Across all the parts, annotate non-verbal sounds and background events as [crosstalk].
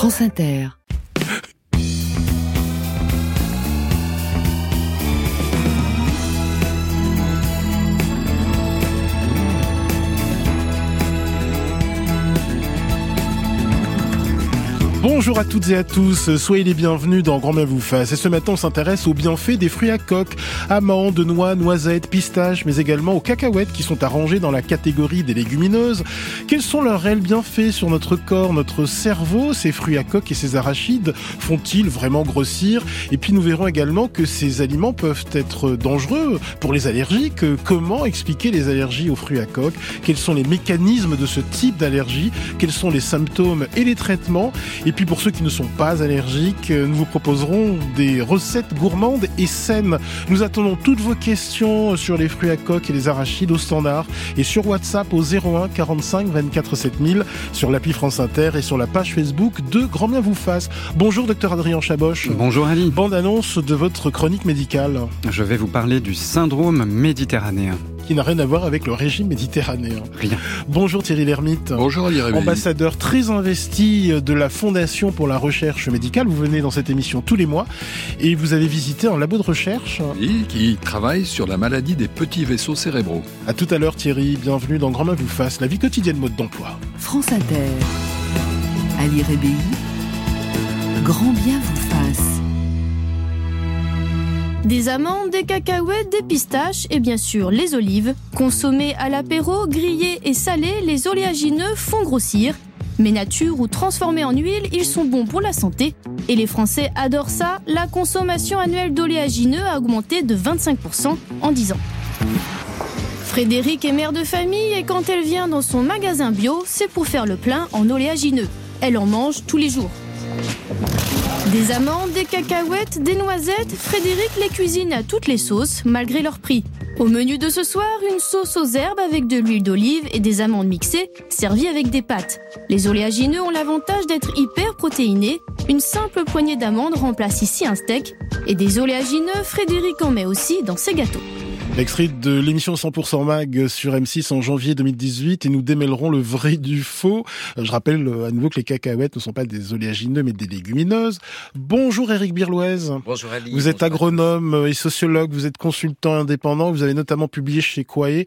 France Inter. Bonjour à toutes et à tous, soyez les bienvenus dans Grand Bien vous fasse. Et ce matin, on s'intéresse aux bienfaits des fruits à coque, amandes, noix, noisettes, pistaches, mais également aux cacahuètes qui sont arrangées dans la catégorie des légumineuses. Quels sont leurs réels bienfaits sur notre corps, notre cerveau? Ces fruits à coque et ces arachides font-ils vraiment grossir? Et puis nous verrons également que ces aliments peuvent être dangereux pour les allergiques. Comment expliquer les allergies aux fruits à coque? Quels sont les mécanismes de ce type d'allergie? Quels sont les symptômes et les traitements? Puis pour ceux qui ne sont pas allergiques, nous vous proposerons des recettes gourmandes et saines. Nous attendons toutes vos questions sur les fruits à coque et les arachides au standard et sur WhatsApp au 01 45 24 7000 sur l'appli France Inter et sur la page Facebook de Grand Bien vous fasse. Bonjour docteur Adrien Chaboche. Bonjour Ali. Bande annonce de votre chronique médicale. Je vais vous parler du syndrome méditerranéen qui n'a rien à voir avec le régime méditerranéen. Rien. Bonjour Thierry Lhermitte. Bonjour Ali Ambassadeur très investi de la Fondation pour la recherche médicale. Vous venez dans cette émission tous les mois et vous avez visité un labo de recherche. Oui, qui travaille sur la maladie des petits vaisseaux cérébraux. À tout à l'heure Thierry, bienvenue dans Grand Main vous fasse, la vie quotidienne mode d'emploi. France Inter. Ali Rébéi. Grand bien vous fasse. Des amandes, des cacahuètes, des pistaches et bien sûr les olives. Consommés à l'apéro, grillés et salés, les oléagineux font grossir. Mais nature ou transformés en huile, ils sont bons pour la santé. Et les Français adorent ça. La consommation annuelle d'oléagineux a augmenté de 25% en 10 ans. Frédéric est mère de famille et quand elle vient dans son magasin bio, c'est pour faire le plein en oléagineux. Elle en mange tous les jours. Des amandes, des cacahuètes, des noisettes, Frédéric les cuisine à toutes les sauces, malgré leur prix. Au menu de ce soir, une sauce aux herbes avec de l'huile d'olive et des amandes mixées, servies avec des pâtes. Les oléagineux ont l'avantage d'être hyper protéinés. Une simple poignée d'amandes remplace ici un steak. Et des oléagineux, Frédéric en met aussi dans ses gâteaux. Extrait de l'émission 100% Mag sur M6 en janvier 2018 et nous démêlerons le vrai du faux. Je rappelle à nouveau que les cacahuètes ne sont pas des oléagineux mais des légumineuses. Bonjour Eric Birloise. Bonjour Ali. Vous êtes agronome et sociologue, vous êtes consultant indépendant, vous avez notamment publié chez Quae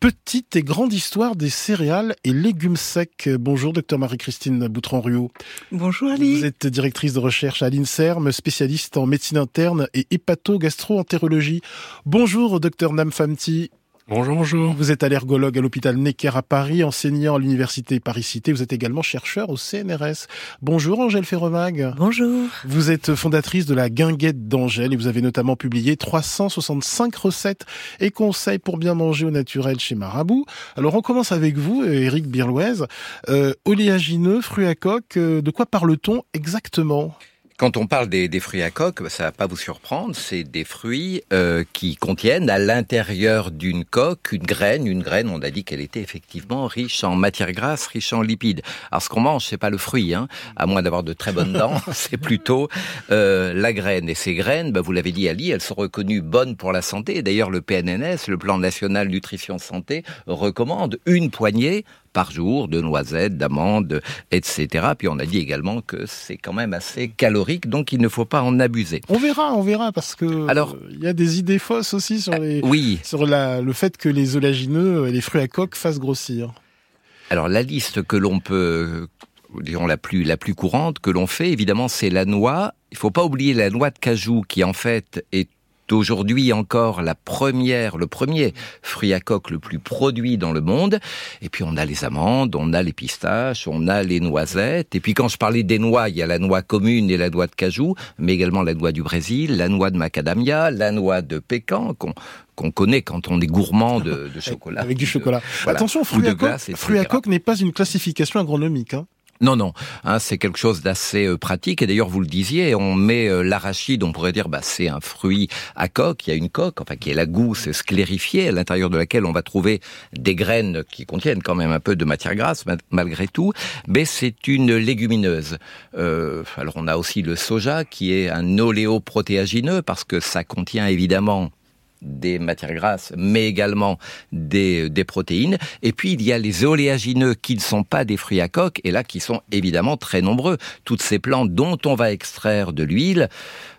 Petite et grande histoire des céréales et légumes secs. Bonjour docteur Marie-Christine Boutron-Ruot. Bonjour Ali. Vous êtes directrice de recherche à l'INSERM, spécialiste en médecine interne et hépato-gastro-entérologie. Bonjour docteur Nam Famti. Bonjour, bonjour. Vous êtes allergologue à l'hôpital Necker à Paris, enseignant à l'université Paris-Cité. Vous êtes également chercheur au CNRS. Bonjour Angèle Ferremag. Bonjour. Vous êtes fondatrice de la Guinguette d'Angèle et vous avez notamment publié 365 recettes et conseils pour bien manger au naturel chez Marabout. Alors on commence avec vous, Eric Birlouez. Euh, oléagineux, fruits à coque, euh, de quoi parle-t-on exactement? Quand on parle des, des, fruits à coque, ça va pas vous surprendre, c'est des fruits euh, qui contiennent à l'intérieur d'une coque une graine. Une graine, on a dit qu'elle était effectivement riche en matière grasse, riche en lipides. Alors ce qu'on mange, c'est pas le fruit, hein, à moins d'avoir de très bonnes dents, [laughs] c'est plutôt euh, la graine. Et ces graines, bah, vous l'avez dit Ali, elles sont reconnues bonnes pour la santé. D'ailleurs, le PNNS, le Plan National Nutrition Santé, recommande une poignée par jour de noisettes, d'amandes, etc. Puis on a dit également que c'est quand même assez calorique, donc il ne faut pas en abuser. On verra, on verra, parce que alors il y a des idées fausses aussi sur les, oui. sur la, le fait que les oléagineux, les fruits à coque fassent grossir. Alors la liste que l'on peut disons la plus la plus courante que l'on fait évidemment c'est la noix. Il faut pas oublier la noix de cajou qui en fait est aujourd'hui encore la première, le premier fruit à coque le plus produit dans le monde. Et puis on a les amandes, on a les pistaches, on a les noisettes. Et puis quand je parlais des noix, il y a la noix commune et la noix de cajou, mais également la noix du Brésil, la noix de macadamia, la noix de pécan qu'on qu'on connaît quand on est gourmand de, de [laughs] chocolat. Avec du chocolat. Attention, fruit, à, glace, coque, fruit à coque n'est pas une classification agronomique. Hein. Non, non, hein, c'est quelque chose d'assez euh, pratique. Et d'ailleurs, vous le disiez, on met euh, l'arachide, on pourrait dire, bah, c'est un fruit à coque. Il y a une coque, enfin, qui est la gousse sclérifiée, à l'intérieur de laquelle on va trouver des graines qui contiennent quand même un peu de matière grasse, malgré tout. Mais c'est une légumineuse. Euh, alors, on a aussi le soja, qui est un oléoprotéagineux, parce que ça contient évidemment des matières grasses, mais également des, des protéines. Et puis il y a les oléagineux qui ne sont pas des fruits à coque, et là qui sont évidemment très nombreux. Toutes ces plantes dont on va extraire de l'huile,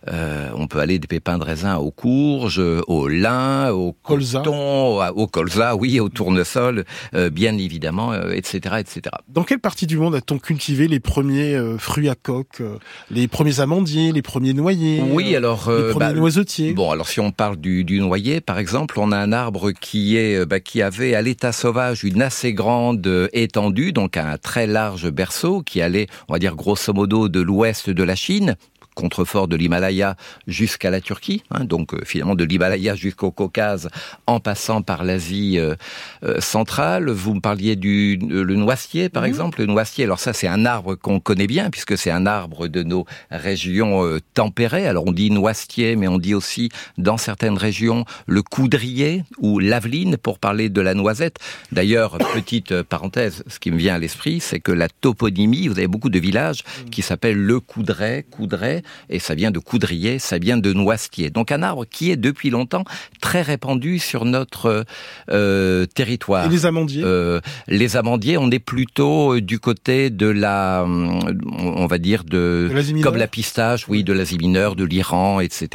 euh, on peut aller des pépins de raisin aux courges, au lin, au Colza. coton, au colza, oui, au tournesol, euh, bien évidemment, euh, etc., etc. Dans quelle partie du monde a-t-on cultivé les premiers euh, fruits à coque, euh, les premiers amandiers, les premiers noyers, Oui, euh, alors les euh, premiers bah, noisetiers? Bon, alors si on parle du, du noyer, par exemple, on a un arbre qui est euh, bah, qui avait à l'état sauvage une assez grande euh, étendue, donc un très large berceau qui allait, on va dire grosso modo, de l'ouest de la Chine contrefort de l'Himalaya jusqu'à la Turquie, hein, donc euh, finalement de l'Himalaya jusqu'au Caucase, en passant par l'Asie euh, euh, centrale. Vous me parliez du euh, le noisetier, par exemple. Le noisetier, alors ça c'est un arbre qu'on connaît bien puisque c'est un arbre de nos régions euh, tempérées. Alors on dit noisetier, mais on dit aussi dans certaines régions le coudrier ou l'aveline pour parler de la noisette. D'ailleurs, petite euh, parenthèse, ce qui me vient à l'esprit, c'est que la toponymie, vous avez beaucoup de villages qui s'appellent le Coudray, Coudray, et ça vient de coudrier, ça vient de noisetier. Donc un arbre qui est depuis longtemps très répandu sur notre euh, territoire. et les amandiers? Euh, les amandiers, on est plutôt euh, du côté de la, on va dire de, De l'Asie mineure? comme la pistache, oui, de l'Asie mineure, de l'Iran, etc.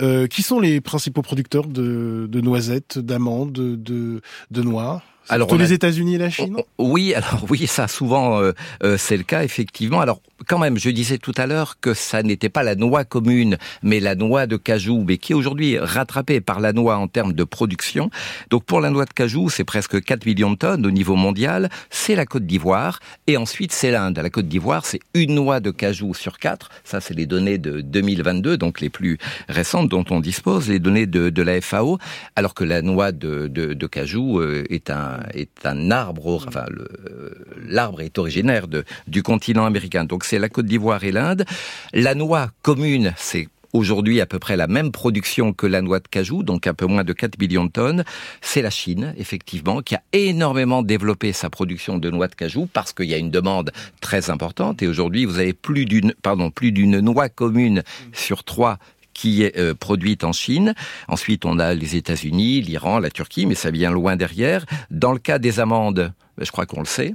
Euh, qui sont les principaux producteurs de, de noisettes, d'amandes, de, de noix? Alors, a- les États-Unis et la Chine? Oh, oh, Oui, [laughs] alors oui, ça souvent euh, euh, c'est le cas effectivement. Alors quand même, je disais tout à l'heure que ça n'était pas la noix commune, mais la noix de cajou, mais qui est aujourd'hui rattrapée par la noix en termes de production. Donc pour la noix de cajou, c'est presque 4 millions de tonnes au niveau mondial. C'est la Côte d'Ivoire et ensuite c'est l'Inde. La Côte d'Ivoire, c'est une noix de cajou sur quatre. Ça, c'est les données de 2022, donc les plus récentes dont on dispose, les données de, de la FAO, alors que la noix de, de, de cajou euh, est un est un arbre, enfin euh, l'arbre est originaire de, du continent américain. Donc c'est la Côte d'Ivoire et l'Inde. La noix commune, c'est aujourd'hui à peu près la même production que la noix de cajou, donc un peu moins de 4 millions de tonnes. C'est la Chine, effectivement, qui a énormément développé sa production de noix de cajou parce qu'il y a une demande très importante. Et aujourd'hui, vous avez plus d'une, pardon, plus d'une noix commune sur trois qui est euh, produite en Chine. Ensuite, on a les États-Unis, l'Iran, la Turquie, mais ça vient loin derrière. Dans le cas des amandes, ben, je crois qu'on le sait,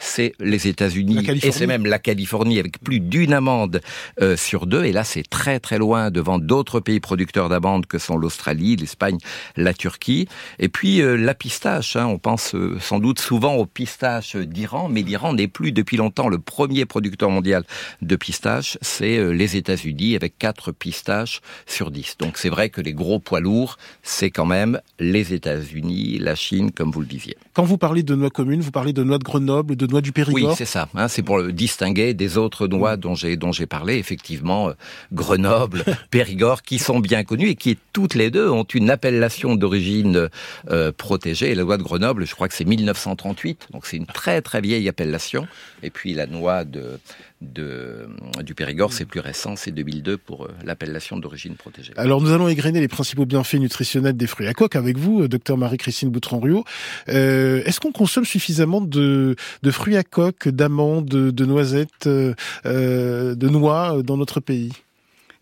c'est les États-Unis et c'est même la Californie avec plus d'une amande euh, sur deux. Et là, c'est très très loin devant d'autres pays producteurs d'amandes que sont l'Australie, l'Espagne, la Turquie. Et puis euh, la pistache. hein, on pense euh, sans doute souvent aux pistaches d'Iran, mais l'Iran n'est plus depuis longtemps le premier producteur mondial de pistaches. C'est les États-Unis avec quatre pistaches sur 10. Donc c'est vrai que les gros poids lourds, c'est quand même les États-Unis, la Chine, comme vous le disiez. Quand vous parlez de noix communes, vous parlez de noix de Grenoble, de noix du Oui, Périgord c'est ça. hein, c'est pour le distinguer des autres noix dont j'ai dont j'ai parlé. Effectivement, euh, Grenoble, [laughs] Périgord, qui sont bien connues et qui toutes les deux ont une appellation d'origine euh, protégée. Et la noix de Grenoble, je crois que c'est 1938, donc c'est une très très vieille appellation. Et puis la noix de, de du Périgord, c'est plus récent, c'est 2002 pour euh, l'appellation d'origine protégée. Alors nous allons égrener les principaux bienfaits nutritionnels des fruits à coque avec vous, euh, docteur Marie-Christine Boutron-Ruot. Euh, Est-ce qu'on consomme suffisamment de, de fruits à coque, d'amandes, de, noisettes, euh, euh, de noix euh, dans notre pays?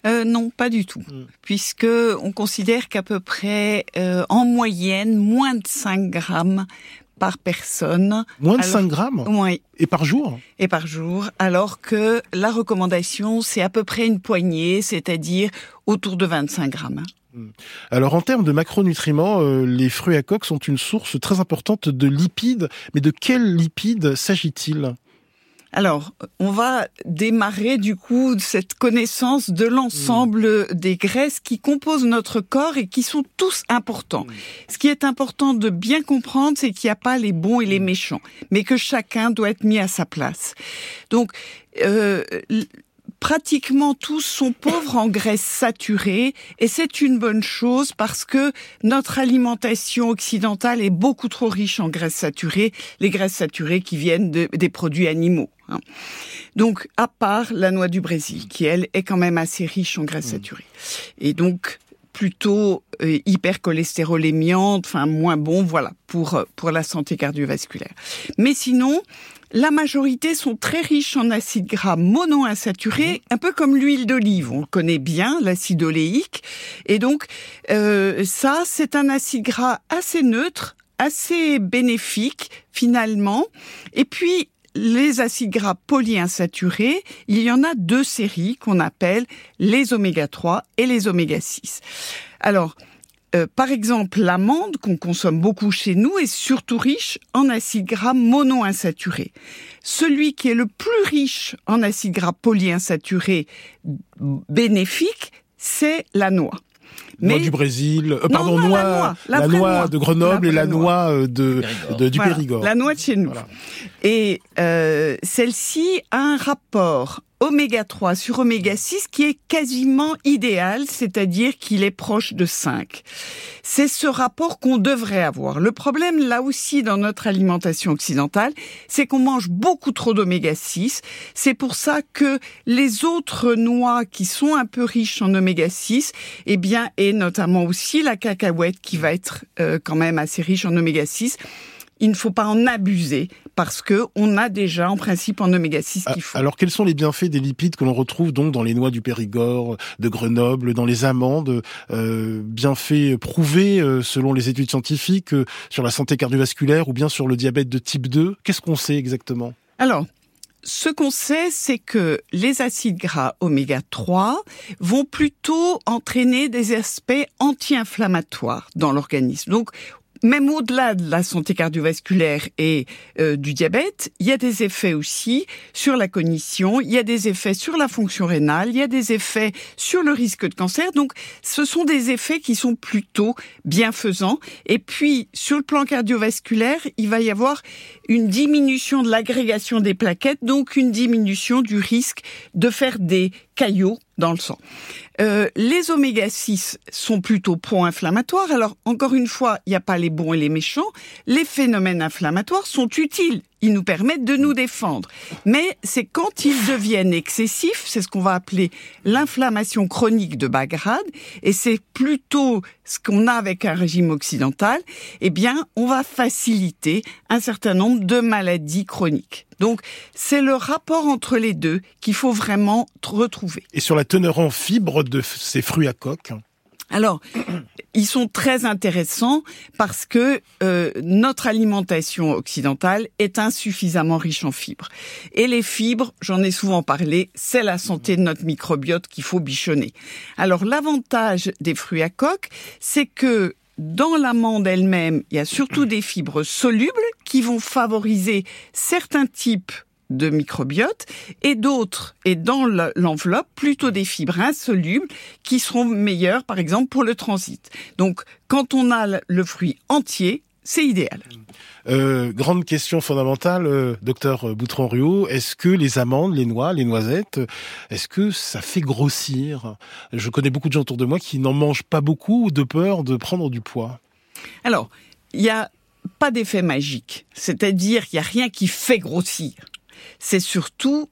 Euh, non, pas du tout, Mm. puisque on considère qu'à peu près, euh, en moyenne, moins de 5 grammes par personne. Moins de Alors- 5 grammes? Oui, et par jour? Et par jour, alors que la recommandation, c'est à peu près une poignée, c'est-à-dire autour de 25 grammes. Alors en termes de macronutriments, euh, les fruits à coque sont une source très importante de lipides. Mais de quels lipides s'agit-il? Alors, on va démarrer du coup cette connaissance de l'ensemble des graisses qui composent notre corps et qui sont tous importants. Ce qui est important de bien comprendre, c'est qu'il n'y a pas les bons et les méchants, mais que chacun doit être mis à sa place. Donc, euh, pratiquement tous sont pauvres en graisses saturées et c'est une bonne chose parce que notre alimentation occidentale est beaucoup trop riche en graisses saturées, les graisses saturées qui viennent de- des produits animaux. hein. Donc, à part la noix du Brésil, qui elle est quand même assez riche en graisses saturées. Et donc, plutôt euh, hypercholestérolémiante, enfin moins bon, voilà, pour, euh, pour la santé cardiovasculaire. Mais sinon, la majorité sont très riches en acides gras monoinsaturés, un peu comme l'huile d'olive. On le connaît bien, l'acide oléique. Et donc, euh, ça, c'est un acide gras assez neutre, assez bénéfique finalement. Et puis, les acides gras polyinsaturés, il y en a deux séries qu'on appelle les oméga 3 et les oméga 6. Alors, euh, par exemple, l'amande qu'on consomme beaucoup chez nous est surtout riche en acides gras monoinsaturés. Celui qui est le plus riche en acides gras polyinsaturés bénéfiques, c'est la noix. Noix du Brésil, euh, pardon, noix, la noix, de Grenoble et la noix euh, de, du Périgord. La noix de chez nous. Et celle-ci a un rapport oméga 3 sur oméga 6 qui est quasiment idéal, c'est-à-dire qu'il est proche de 5. C'est ce rapport qu'on devrait avoir. Le problème là aussi dans notre alimentation occidentale, c'est qu'on mange beaucoup trop d'oméga 6. C'est pour ça que les autres noix qui sont un peu riches en oméga 6, eh bien, et notamment aussi la cacahuète qui va être euh, quand même assez riche en oméga 6, il ne faut pas en abuser parce que on a déjà en principe en oméga 6 qu'il faut. Alors quels sont les bienfaits des lipides que l'on retrouve donc dans les noix du Périgord, de Grenoble, dans les amandes, euh, bienfaits prouvés euh, selon les études scientifiques euh, sur la santé cardiovasculaire ou bien sur le diabète de type 2 Qu'est-ce qu'on sait exactement? Alors, ce qu'on sait, c'est que les acides gras oméga 3 vont plutôt entraîner des aspects anti-inflammatoires dans l'organisme. Donc, même au-delà de la santé cardiovasculaire et euh, du diabète, il y a des effets aussi sur la cognition, il y a des effets sur la fonction rénale, il y a des effets sur le risque de cancer. Donc, ce sont des effets qui sont plutôt bienfaisants. Et puis, sur le plan cardiovasculaire, il va y avoir une diminution de l'agrégation des plaquettes, donc une diminution du risque de faire des caillots dans le sang. Euh, les oméga 6 sont plutôt pro-inflammatoires. Alors, encore une fois, il n'y a pas les bons et les méchants. Les phénomènes inflammatoires sont utiles ils nous permettent de nous défendre. Mais c'est quand ils deviennent excessifs, c'est ce qu'on va appeler l'inflammation chronique de bas grade, et c'est plutôt ce qu'on a avec un régime occidental, eh bien, on va faciliter un certain nombre de maladies chroniques. Donc, c'est le rapport entre les deux qu'il faut vraiment retrouver. Et sur la teneur en fibres de ces fruits à coque alors, ils sont très intéressants parce que euh, notre alimentation occidentale est insuffisamment riche en fibres. Et les fibres, j'en ai souvent parlé, c'est la santé de notre microbiote qu'il faut bichonner. Alors, l'avantage des fruits à coque, c'est que dans l'amande elle-même, il y a surtout des fibres solubles qui vont favoriser certains types de microbiote et d'autres, et dans l'enveloppe, plutôt des fibres insolubles qui seront meilleures, par exemple, pour le transit. Donc, quand on a le fruit entier, c'est idéal. Euh, grande question fondamentale, euh, docteur Boutron-Ruot, est-ce que les amandes, les noix, les noisettes, est-ce que ça fait grossir? Je connais beaucoup de gens autour de moi qui n'en mangent pas beaucoup de peur de prendre du poids. Alors, il n'y a pas d'effet magique, c'est-à-dire qu'il n'y a rien qui fait grossir c'est surtout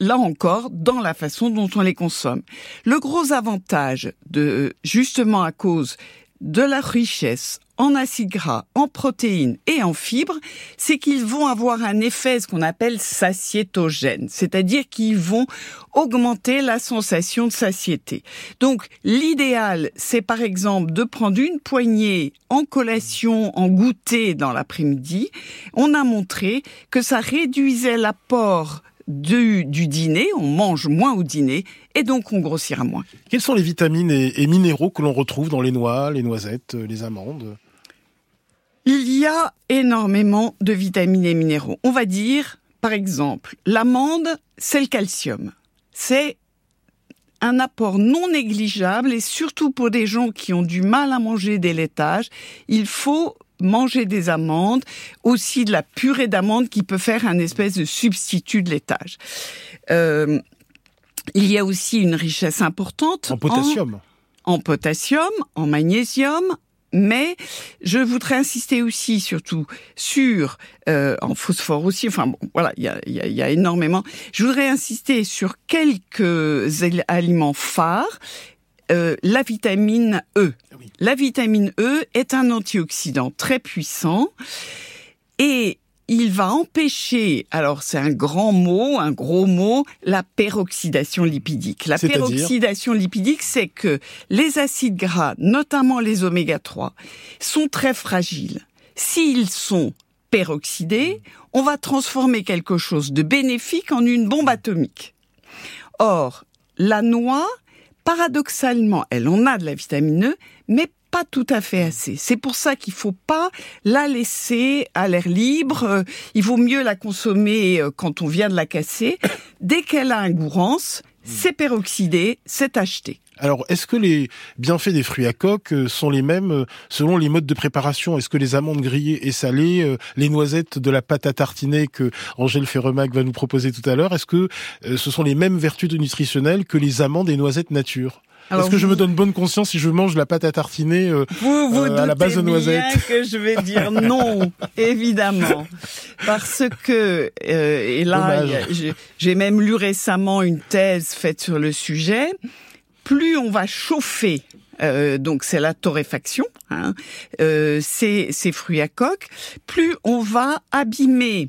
là encore, dans la façon dont on les consomme. Le gros avantage de, justement à cause de la richesse en acides gras, en protéines et en fibres, c'est qu'ils vont avoir un effet, ce qu'on appelle satiétogène, c'est-à-dire qu'ils vont augmenter la sensation de satiété. Donc, l'idéal, c'est par exemple de prendre une poignée en collation, en goûter dans l'après-midi. On a montré que ça réduisait l'apport du, dîner, on mange moins au dîner et donc on grossira moins. Quelles sont les vitamines et, minéraux que l'on retrouve dans les noix, les noisettes, les amandes? Il y a énormément de vitamines et minéraux. On va dire, par exemple, l'amande, c'est le calcium. C'est un apport non négligeable et surtout pour des gens qui ont du mal à manger des laitages, il faut manger des amandes, aussi de la purée d'amandes qui peut faire un espèce de substitut de laitage. Euh, il y a aussi une richesse importante en potassium. En, potassium, en magnésium, mais je voudrais insister aussi surtout sur euh, en phosphore aussi. Enfin bon, voilà, il y a, y, a, y a, énormément. Je voudrais insister sur quelques aliments phares euh, la vitamine E. Ah la vitamine E est un antioxydant très puissant et il va empêcher, alors c'est un grand mot, un gros mot, la peroxydation lipidique. La peroxydation lipidique, c'est que les acides gras, notamment les oméga 3, sont très fragiles. S'ils sont peroxydés, on va transformer quelque chose de bénéfique en une bombe atomique. Or, la noix, paradoxalement, elle en a de la vitamine E, mais pas tout à fait assez. C'est pour ça qu'il faut pas la laisser à l'air libre. Euh, Il vaut mieux la consommer euh, quand on vient de la casser. Dès qu'elle a un goût rance, c'est peroxydé, c'est acheté. Alors, est-ce que les bienfaits des fruits à coque euh, sont les mêmes selon les modes de préparation? Est-ce que les amandes grillées et salées, les noisettes de la pâte à tartiner que Angèle Ferremac va nous proposer tout à l'heure, est-ce que ce sont les mêmes vertus nutritionnelles que les amandes et noisettes nature? Est-ce que je me donne bonne conscience si je mange la pâte à tartiner euh, Vous vous Euh, à la base de noisettes. bien que je vais dire [laughs] non, évidemment, parce que et, et là, j'ai- même lu récemment une thèse faite sur le sujet. Plus on va chauffer, euh, donc c'est la torréfaction, hein, euh, ces, ces fruits à coque, plus on va abîmer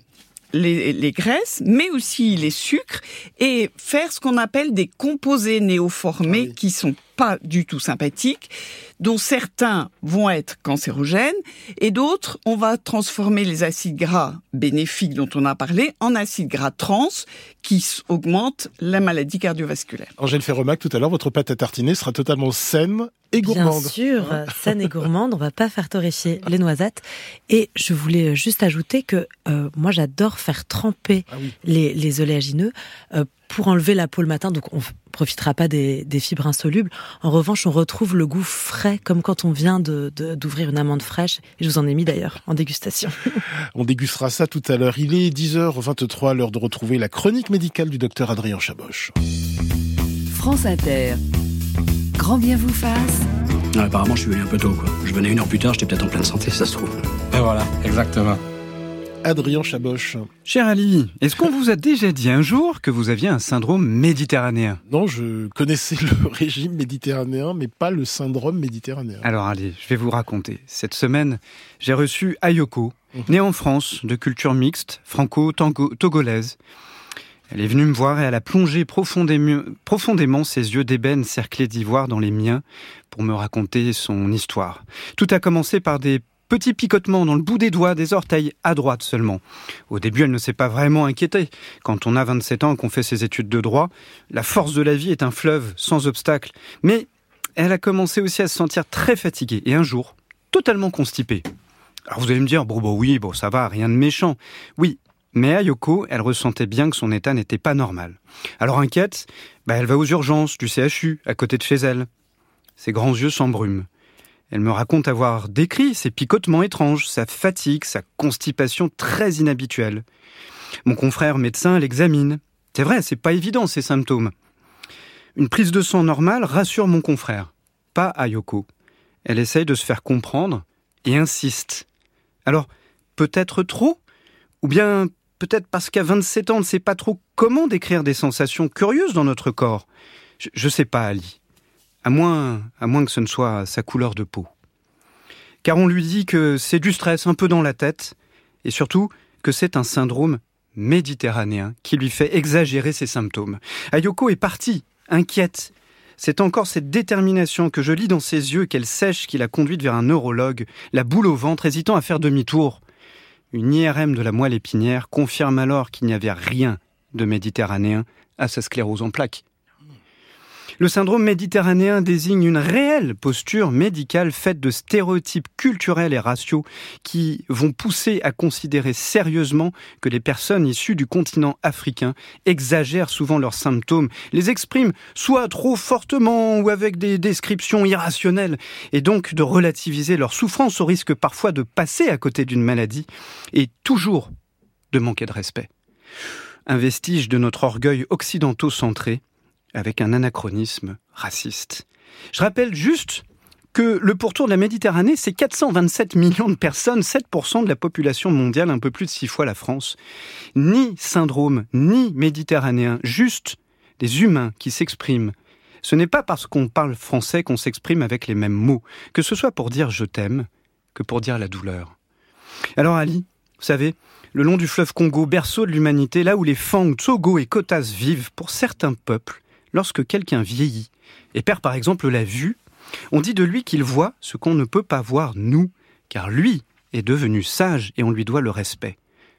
les, les graisses, mais aussi les sucres, et faire ce qu'on appelle des composés néoformés Ah oui. qui sont pas du tout sympathiques, dont certains vont être cancérogènes, et d'autres, on va transformer les acides gras bénéfiques dont on a parlé en acides gras trans, qui augmentent la maladie cardiovasculaire. Angèle Ferremac, tout à l'heure, votre pâte à tartiner sera totalement saine et Bien gourmande. sûr, euh, saine et gourmande, on va pas faire torréfier les noisettes. Et je voulais juste ajouter que euh, moi j'adore faire tremper Ah oui. les, les oléagineux euh, pour enlever la peau le matin, donc on profitera pas des, des fibres insolubles. En revanche, on retrouve le goût frais, comme quand on vient de de- d'ouvrir une amande fraîche. Et je vous en ai mis d'ailleurs en dégustation. [laughs] On dégustera ça tout à l'heure. Il est 10h23, l'heure de retrouver la chronique médicale du docteur Adrien Chaboche. France Inter. Grand bien vous fasse. Apparemment, je suis venu un peu tôt, quoi. Je venais une heure plus tard, j'étais peut-être en pleine santé, ça se trouve. Et voilà, exactement. Adrien Chaboche. Cher Ali, est-ce qu'on vous a déjà dit un jour que vous aviez un syndrome méditerranéen? Non, je connaissais le [laughs] régime méditerranéen, mais pas le syndrome méditerranéen. Alors allez, je vais vous raconter. Cette semaine, j'ai reçu Ayoko, née en France, de culture mixte, franco-togolaise. Elle est venue me voir et elle a plongé profondément, profondément ses yeux d'ébène cerclés d'ivoire dans les miens pour me raconter son histoire. Tout a commencé par des petits picotements dans le bout des doigts, des orteils, à droite seulement. Au début, elle ne s'est pas vraiment inquiétée. Quand on a 27 ans qu'on fait ses études de droit, la force de la vie est un fleuve sans obstacle. Mais elle a commencé aussi à se sentir très fatiguée et un jour, totalement constipée. Alors vous allez me dire, bon, bon oui, bon ça va, rien de méchant. Oui, mais Ayoko, elle ressentait bien que son état n'était pas normal. Alors inquiète, bah, elle va aux urgences du CHU, à côté de chez elle. Ses grands yeux s'embrument. Elle me raconte avoir décrit ses picotements étranges, sa fatigue, sa constipation très inhabituelle. Mon confrère médecin l'examine. C'est vrai, c'est pas évident ces symptômes. Une prise de sang normale rassure mon confrère, pas Ayoko. Elle essaye de se faire comprendre et insiste. Alors, peut-être trop? Ou bien peut-être parce qu'à 27 ans, on ne sait pas trop comment décrire des sensations curieuses dans notre corps? Je, je sais pas, Ali. À moins, à moins que ce ne soit sa couleur de peau. Car on lui dit que c'est du stress un peu dans la tête, et surtout que c'est un syndrome méditerranéen qui lui fait exagérer ses symptômes. Ayoko est partie, inquiète. C'est encore cette détermination que je lis dans ses yeux qu'elle sèche qui l'a conduite vers un neurologue, la boule au ventre, hésitant à faire demi-tour. Une IRM de la moelle épinière confirme alors qu'il n'y avait rien de méditerranéen à sa sclérose en plaques. Le syndrome méditerranéen désigne une réelle posture médicale faite de stéréotypes culturels et raciaux qui vont pousser à considérer sérieusement que les personnes issues du continent africain exagèrent souvent leurs symptômes, les expriment soit trop fortement ou avec des descriptions irrationnelles, et donc de relativiser leur souffrance au risque parfois de passer à côté d'une maladie et toujours de manquer de respect. Un vestige de notre orgueil occidentaux-centré avec un anachronisme raciste. Je rappelle juste que le pourtour de la Méditerranée, c'est 427 millions de personnes, 7% de la population mondiale, un peu plus de 6 fois la France. Ni syndrome, ni méditerranéen, juste des humains qui s'expriment. Ce n'est pas parce qu'on parle français qu'on s'exprime avec les mêmes mots, que ce soit pour dire je t'aime, que pour dire la douleur. Alors Ali, vous savez, le long du fleuve Congo, berceau de l'humanité, là où les Fang, Tsogo et Kotas vivent, pour certains peuples, lorsque quelqu'un vieillit et perd par exemple la vue, on dit de lui qu'il voit ce qu'on ne peut pas voir nous, car lui est devenu sage et on lui doit le respect.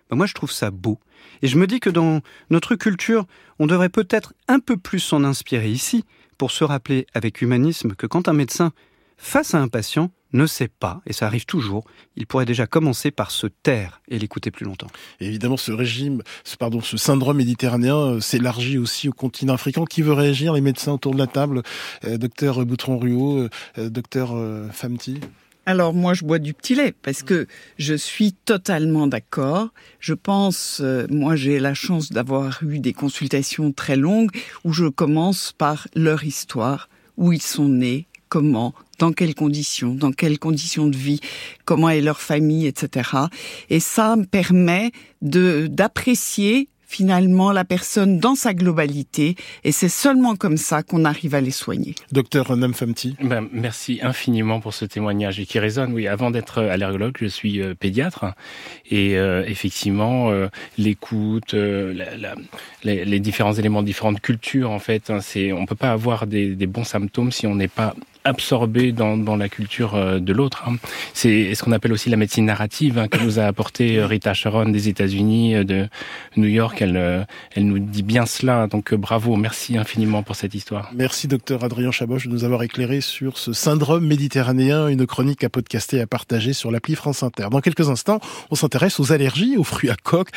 Ben, moi je trouve ça beau. Et je me dis que dans notre culture, on devrait peut-être un peu plus s'en inspirer ici, pour se rappeler avec humanisme que quand un médecin, face à un patient, ne sait pas, et ça arrive toujours, il pourrait déjà commencer par se taire et l'écouter plus longtemps. évidemment, ce régime, ce, pardon, ce syndrome méditerranéen euh, s'élargit aussi au continent africain. Qui veut réagir Les médecins autour de la table, euh, docteur Boutron-Ruot, euh, docteur Famti? Alors moi, je bois du petit lait parce que je suis totalement d'accord. Je pense, moi j'ai la chance d'avoir eu des consultations très longues où je commence par leur histoire, où ils sont nés, comment, dans quelles conditions, dans quelles conditions de vie, comment est leur famille, etc. Et ça me permet de d'apprécier finalement la personne dans sa globalité et c'est seulement comme ça qu'on arrive à les soigner. Docteur Namfamti. Ben, merci infiniment pour ce témoignage et qui résonne. Oui, avant d'être allergologue, je suis euh, pédiatre et euh, effectivement euh, l'écoute, les, différents éléments, différentes cultures en fait, hein, c'est on peut pas avoir des, des bons symptômes si on n'est pas absorbé dans, dans la culture euh, de l'autre. Hein. C'est ce qu'on appelle aussi la médecine narrative hein, que nous a apporté euh, Rita Sharon des États-Unis, euh, de New York. Elle, elle nous dit bien cela. Donc bravo, merci infiniment pour cette histoire. Merci docteur Adrien Chaboche de nous avoir éclairé sur ce syndrome méditerranéen, une chronique à podcaster à partager sur l'appli France Inter. Dans quelques instants, on s'intéresse aux allergies, aux fruits à coque.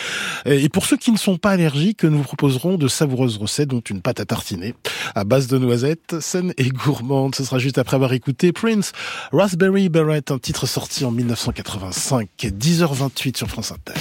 Et pour ceux qui ne sont pas allergiques, nous proposerons de savoureuses recettes, dont une pâte à tartiner à base de noisettes, saine et gourmande. Ce sera juste après avoir écouté Prince, Raspberry Beret, un titre sorti en 1985, 10h28 sur France Inter.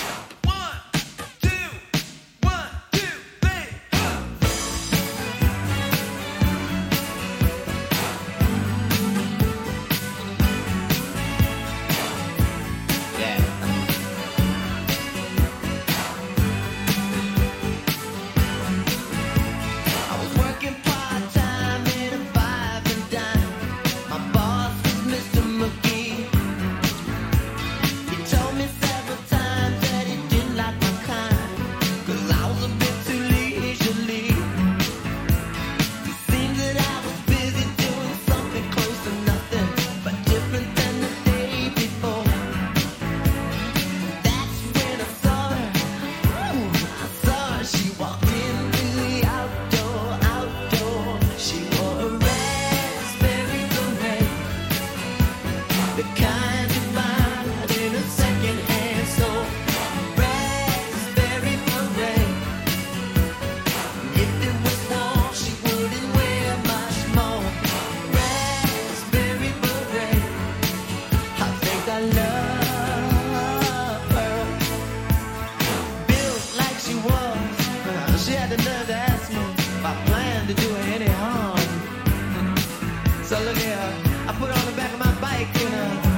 I put on the back of my bike, you know.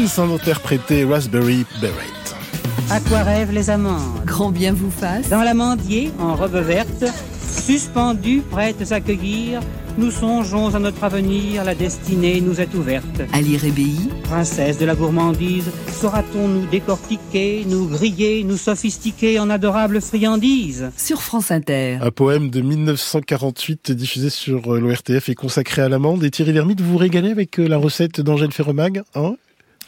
Prince en interprété Raspberry Beret. À quoi rêvent les amandes Grand bien vous fasse. Dans l'amandier, en robe verte, suspendues, prêtes à cueillir, nous songeons à notre avenir, la destinée nous est ouverte. Ali Rébéi. Princesse de la gourmandise, saura-t-on nous décortiquer, nous griller, nous sophistiquer en adorables friandises Sur France Inter. Un poème de 1948 diffusé sur euh, l'ORTF et consacré à l'amande. Et Thierry Lhermitte, vous vous régalez avec euh, la recette d'Angèle Ferromag hein?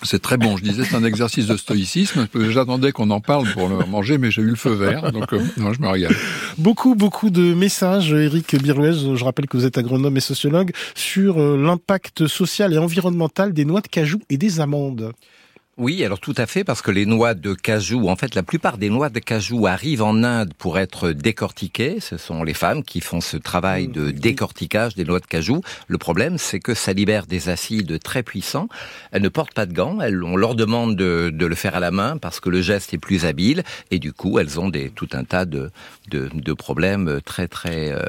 C'est très bon. Je disais, c'est un exercice de stoïcisme. J'attendais qu'on en parle pour le manger, mais j'ai eu le feu vert. Donc, euh, non, je me régale. Beaucoup, beaucoup de messages, Eric Birouez, je rappelle que vous êtes agronome et sociologue, sur euh, l'impact social et environnemental des noix de cajou et des amandes. Oui, alors tout à fait, parce que les noix de cajou, en fait, la plupart des noix de cajou arrivent en Inde pour être décortiquées. Ce sont les femmes qui font ce travail de décortiquage des noix de cajou. Le problème, c'est que ça libère des acides très puissants. Elles ne portent pas de gants. Elles, on leur demande de, de le faire à la main parce que le geste est plus habile. Et du coup, elles ont des, tout un tas de, de, de problèmes très, très, euh,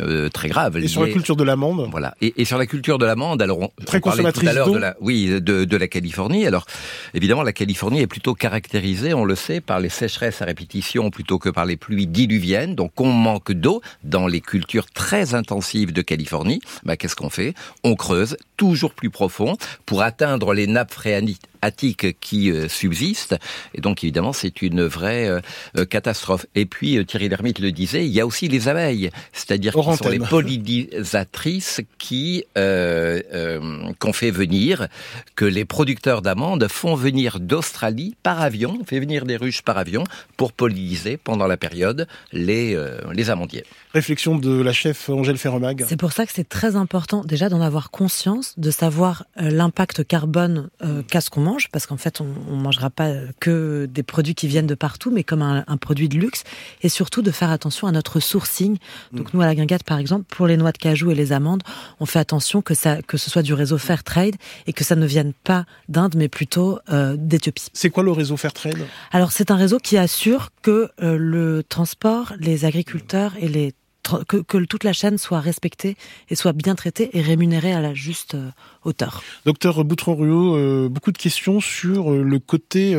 euh, très graves. Et sur la culture de l'amande voilà. Et, et sur la culture de l'amande, alors on, Très on parlait tout consommatrice à l'heure d'eau. de la, oui, de, de la Californie. Alors évidemment, la Californie est plutôt caractérisée, on le sait, par les sécheresses à répétition plutôt que par les pluies diluviennes. Donc on manque d'eau dans les cultures très intensives de Californie. Bah, qu'est-ce qu'on fait? On creuse toujours plus profond pour atteindre les nappes phréatiques qui euh, subsistent. Et donc évidemment, c'est une vraie euh, euh, catastrophe. Et puis Thierry Lhermitte le disait, il y a aussi les abeilles, c'est-à-dire qui sont les pollinisatrices qui euh, euh, qu'on fait venir, que les producteurs d'amandes font venir d'Australie par avion, on fait venir des ruches par avion pour polliniser pendant la période les euh, les amandiers. Réflexion de la chef Angèle Ferromag. C'est pour ça que c'est très important déjà d'en avoir conscience, de savoir euh, l'impact carbone euh, qu'a ce qu'on mange, parce qu'en fait on, on mangera pas euh, que des produits qui viennent de partout, mais comme un, un produit de luxe, et surtout de faire attention à notre sourcing. Donc nous à la Guinguette par exemple, pour les noix de cajou et les amandes, on fait attention que ça que ce soit du réseau Fairtrade et que ça ne vienne pas d'Inde, mais plutôt euh, d'Éthiopie. C'est quoi le réseau Fairtrade? Alors c'est un réseau qui assure que euh, le transport, les agriculteurs et les que, que toute la chaîne soit respectée et soit bien traitée et rémunérée à la juste euh, hauteur. Docteur Boutron-Ruot, euh, beaucoup de questions sur euh, le côté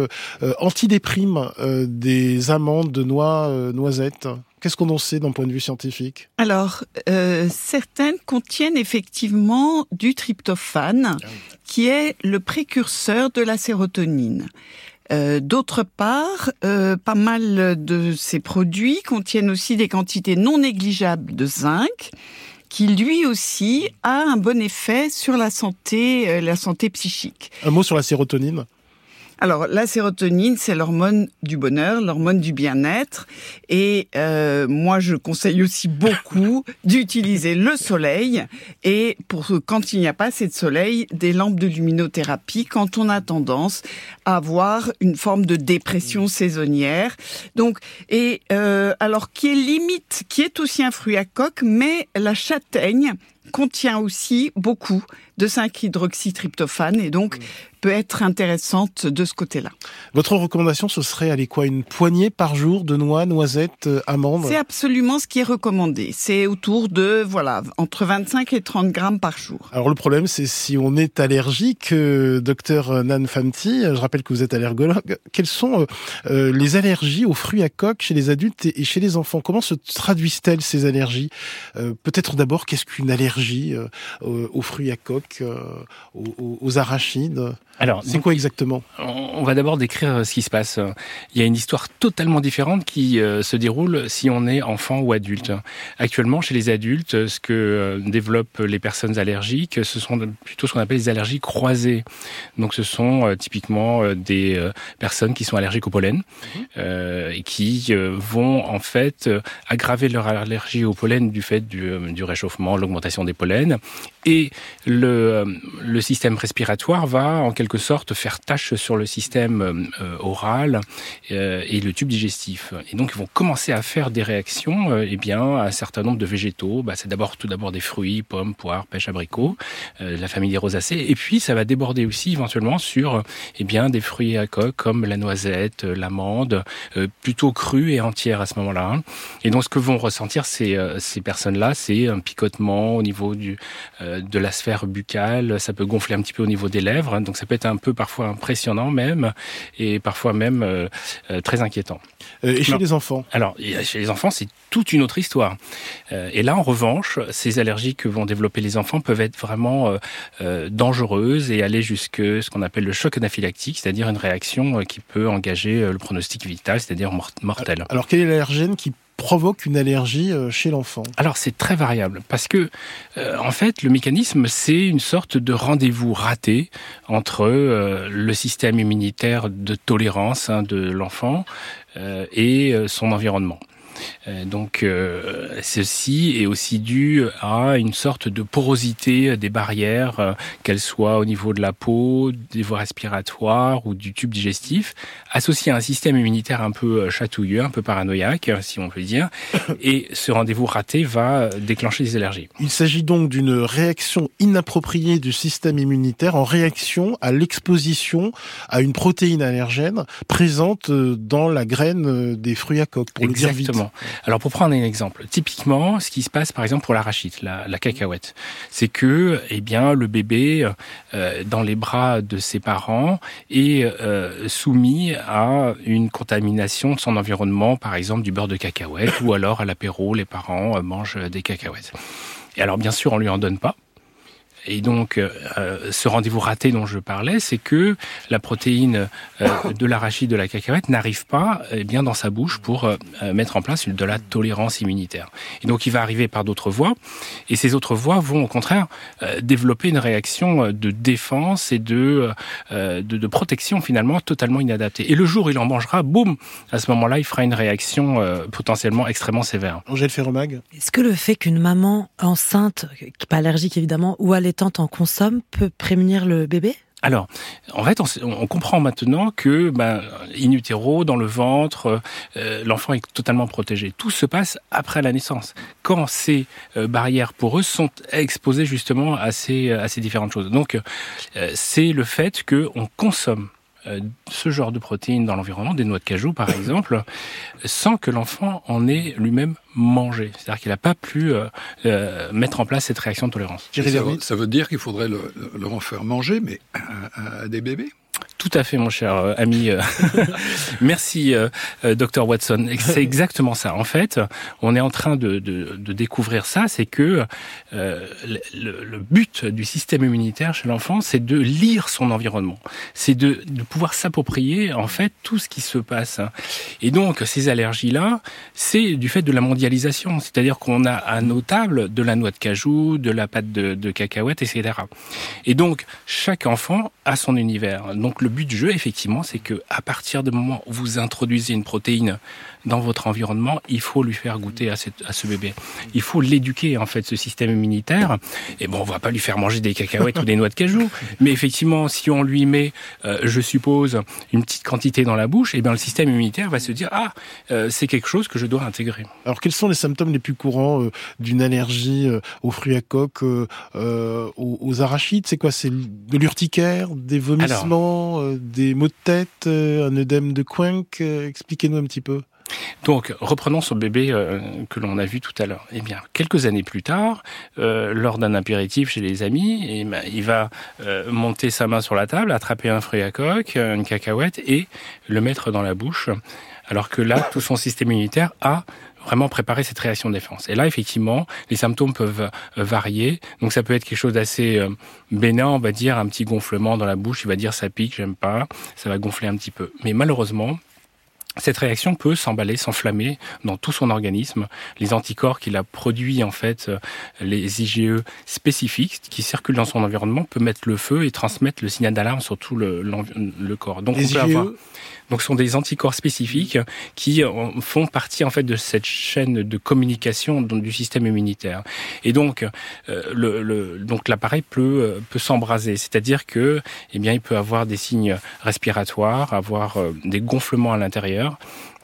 antidéprime euh, des amandes, de noix, euh, noisettes. Qu'est-ce qu'on en sait d'un point de vue scientifique? Alors, euh, certaines contiennent effectivement du tryptophane, qui est le précurseur de la sérotonine. Euh, D'autre part, euh, pas mal de ces produits contiennent aussi des quantités non négligeables de zinc, qui lui aussi a un bon effet sur la santé, euh, la santé psychique. Un mot sur la sérotonine? Alors, la sérotonine, c'est l'hormone du bonheur, l'hormone du bien-être. Et euh, moi, je conseille aussi beaucoup [laughs] d'utiliser le soleil. Et pour quand il n'y a pas assez de soleil, des lampes de luminothérapie quand on a tendance à avoir une forme de dépression saisonnière. Donc, et euh, alors qui est limite, qui est aussi un fruit à coque, mais la châtaigne contient aussi beaucoup de 5-hydroxytryptophane et donc peut être intéressante de ce côté-là. Votre recommandation, ce serait aller quoi? Une poignée par jour de noix, noisettes, euh, amandes? C'est absolument ce qui est recommandé. C'est autour de, voilà, entre 25 et 30 grammes par jour. Alors le problème, c'est si on est allergique, euh, docteur Nan Famti, je rappelle que vous êtes allergologue, quelles sont euh, euh, les allergies aux fruits à coque chez les adultes et, chez les enfants? Comment se traduisent-elles ces allergies? Euh, Peut-être d'abord, qu'est-ce qu'une allergie euh, aux fruits à coque, euh, aux, aux- aux arachides Alors, C'est quoi exactement? On va d'abord décrire euh, ce qui se passe. Il y a une histoire totalement différente qui euh, se déroule si on est enfant ou adulte. Actuellement, chez les adultes, ce que euh, développent les personnes allergiques, ce sont plutôt ce qu'on appelle les allergies croisées. Donc, ce sont euh, typiquement euh, des euh, personnes qui sont allergiques au pollen euh, et qui euh, vont en fait euh, aggraver leur allergie au pollen du fait du, euh, du réchauffement, l'augmentation des pollens. Et le, euh, le système respiratoire va en quelque quelque sorte faire tâche sur le système euh, oral euh, et le tube digestif. Et donc ils vont commencer à faire des réactions euh, eh bien, à un certain nombre de végétaux. Bah, c'est d'abord tout d'abord des fruits, pommes, poires, pêches, abricots, la famille des rosacées. Et puis ça va déborder aussi éventuellement sur eh bien, des fruits à coque comme la noisette, l'amande, plutôt crues et entières à ce moment-là. hein. Et donc ce que vont ressentir ces, ces personnes-là, c'est un picotement au niveau du, de la sphère buccale, ça peut gonfler un petit peu au niveau des lèvres, hein. donc ça peut être un peu parfois impressionnant même, et parfois même euh, euh, très inquiétant. Euh, et chez Non. les enfants? Alors, chez les enfants, c'est toute une autre histoire. Et là, en revanche, ces allergies que vont développer les enfants peuvent être vraiment dangereuses et aller jusque ce qu'on appelle le choc anaphylactique, c'est-à-dire une réaction qui peut engager le pronostic vital, c'est-à-dire mor- mortel. Alors quel est l'allergène qui provoque une allergie euh, chez l'enfant Alors c'est très variable parce que euh, en fait le mécanisme c'est une sorte de rendez-vous raté entre euh, le système immunitaire de tolérance hein, de l'enfant et son environnement. Euh, donc euh, ceci est aussi dû à une sorte de porosité des barrières, euh, qu'elles soient au niveau de la peau, des voies respiratoires ou du tube digestif, associé à un système immunitaire un peu chatouilleux, un peu paranoïaque, si on peut dire. [coughs] Et ce rendez-vous raté va déclencher des allergies. Il s'agit donc d'une réaction inappropriée du système immunitaire en réaction à l'exposition à une protéine allergène présente dans la graine des fruits à coque, pour le dire vite. Alors pour prendre un exemple, typiquement, ce qui se passe par exemple pour l'arachide, la, la cacahuète, c'est que eh bien le bébé euh, dans les bras de ses parents est euh, soumis à une contamination de son environnement, par exemple du beurre de cacahuète, ou alors à l'apéro, les parents euh, mangent des cacahuètes. Et alors bien sûr, on lui en donne pas. Et donc, euh, euh, ce rendez-vous raté dont je parlais, c'est que la protéine euh, de l'arachide de la cacahuète n'arrive pas eh bien dans sa bouche pour euh, mettre en place de la tolérance immunitaire. Et donc, il va arriver par d'autres voies, et ces autres voies vont au contraire euh, développer une réaction de défense et de, euh, de, de protection finalement totalement inadaptée. Et le jour où il en mangera, boum, à ce moment-là, il fera une réaction euh, potentiellement extrêmement sévère. Angèle Ferromag Est-ce que le fait qu'une maman enceinte, qui n'est pas allergique évidemment, ou allaitante en consomme, peut prémunir le bébé? Alors, en fait, on, comprend maintenant que, ben, in utero, dans le ventre, euh, l'enfant est totalement protégé. Tout se passe après la naissance, quand ces euh, barrières poreuses sont exposées justement à ces, différentes choses. Donc, euh, c'est le fait que on consomme ce genre de protéines dans l'environnement, des noix de cajou par exemple, sans que l'enfant en ait lui-même mangé. C'est-à-dire qu'il n'a pas pu euh, euh, mettre en place cette réaction de tolérance. Ça, veut- ça veut dire qu'il faudrait le, le- leur en faire manger, mais à, à des bébés? Tout à fait, mon cher euh, ami. euh, [laughs] Merci, euh, Dr Watson. C'est [laughs] exactement ça. En fait, on est en train de, de, de découvrir ça, c'est que euh, le, le- le but du système immunitaire chez l'enfant, c'est de lire son environnement, c'est de, de pouvoir s'approprier en fait tout ce qui se passe. Et donc, ces allergies-là, c'est du fait de la mondialisation, c'est-à-dire qu'on a à nos tables de la noix de cajou, de la pâte de, de cacahuète, etc. Et donc, chaque enfant a son univers. Donc, le but du jeu, effectivement, c'est que à partir du moment où vous introduisez une protéine dans votre environnement, il faut lui faire goûter à, cette- à ce bébé. Il faut l'éduquer, en fait, ce système immunitaire. Et bon, on va pas lui faire manger des cacahuètes ou des noix de cajou. Mais effectivement, si on lui met, euh, je suppose, une petite quantité dans la bouche, et bien, le système immunitaire va se dire, ah, euh, c'est quelque chose que je dois intégrer. Alors quels sont les symptômes les plus courants euh, d'une allergie euh, aux fruits à coque, euh, euh, aux, aux arachides? C'est quoi? C'est de l'urticaire, des vomissements, euh, des maux de tête, euh, un œdème de euh, Expliquez-nous un petit peu. Donc, reprenons ce bébé euh, que l'on a vu tout à l'heure. Eh bien, quelques années plus tard, euh, lors d'un apéritif chez les amis, eh ben, il va euh, monter sa main sur la table, attraper un fruit à coque, une cacahuète et le mettre dans la bouche. Alors que là, tout son système immunitaire a vraiment préparé cette réaction de défense. Et là, effectivement, les symptômes peuvent varier. Donc, ça peut être quelque chose d'assez bénin, on va dire, un petit gonflement dans la bouche. Il va dire ça pique, j'aime pas. Ça va gonfler un petit peu. Mais malheureusement, cette réaction peut s'emballer, s'enflammer dans tout son organisme. Les anticorps qu'il a produits, en fait, euh, les IgE spécifiques qui circulent dans son environnement, peut mettre le feu et transmettre le signal d'alarme sur tout le, le corps. Donc, les on peut IgE, avoir donc, ce sont des anticorps spécifiques qui font partie en fait de cette chaîne de communication du système immunitaire. Et donc, euh, le, le, donc l'appareil peut euh, peut s'embraser, c'est-à-dire que, eh bien, il peut avoir des signes respiratoires, avoir des gonflements à l'intérieur. Ja.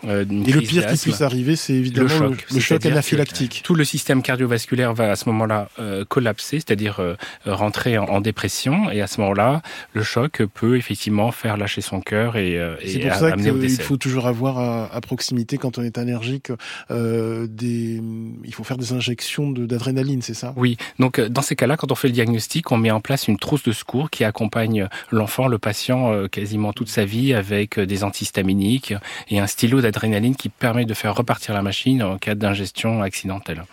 Euh, et le pire qui puisse arriver, c'est évidemment le choc, le, choc anaphylactique. Tout le système cardiovasculaire va à ce moment-là euh, collapser, c'est-à-dire euh, rentrer en, en, dépression, et à ce moment-là, le choc peut effectivement faire lâcher son cœur et, euh, et C'est pour ça qu'il faut toujours avoir à, à, proximité, quand on est allergique, des, il faut faire des injections d'adrénaline, c'est ça? Oui, donc dans ces cas-là, quand on fait le diagnostic, on met en place une trousse de secours qui accompagne l'enfant, le patient, quasiment toute sa vie, avec des antihistaminiques et un stylo adrénaline qui permet de faire repartir la machine en cas d'ingestion accidentelle.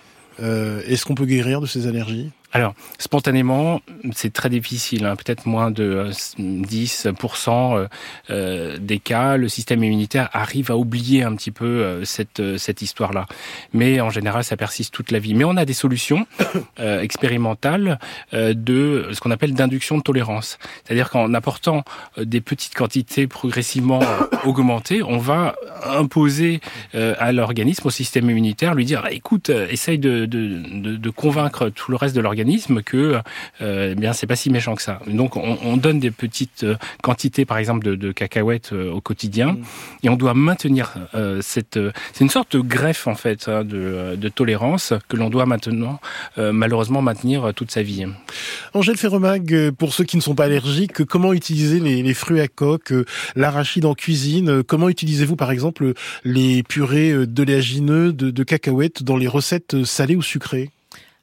Euh, Est-ce qu'on peut guérir de ces allergies? Alors, spontanément, c'est très difficile, hein, peut-être moins de 10% euh, euh, des cas, le système immunitaire arrive à oublier un petit peu euh, cette, cette histoire-là. Mais en général, ça persiste toute la vie. Mais on a des solutions [coughs] expérimentales de ce qu'on appelle d'induction de tolérance. C'est-à-dire qu'en apportant des petites quantités progressivement augmentées, on va imposer à l'organisme, au système immunitaire, lui dire, écoute, essaye de, de, de, de convaincre tout le reste de l'organisme organisme que euh, eh bien c'est pas si méchant que ça. Donc on, on donne des petites euh, quantités par exemple de, de cacahuètes euh, au quotidien mmh. et on doit maintenir euh, cette euh, c'est une sorte de greffe en fait hein, de, de, tolérance que l'on doit maintenant malheureusement maintenir toute sa vie. Angèle Ferremag, pour ceux qui ne sont pas allergiques, comment utiliser les, les fruits à coque, l'arachide en cuisine Comment utilisez-vous par exemple les purées d'oléagineux, de, de cacahuètes dans les recettes salées ou sucrées?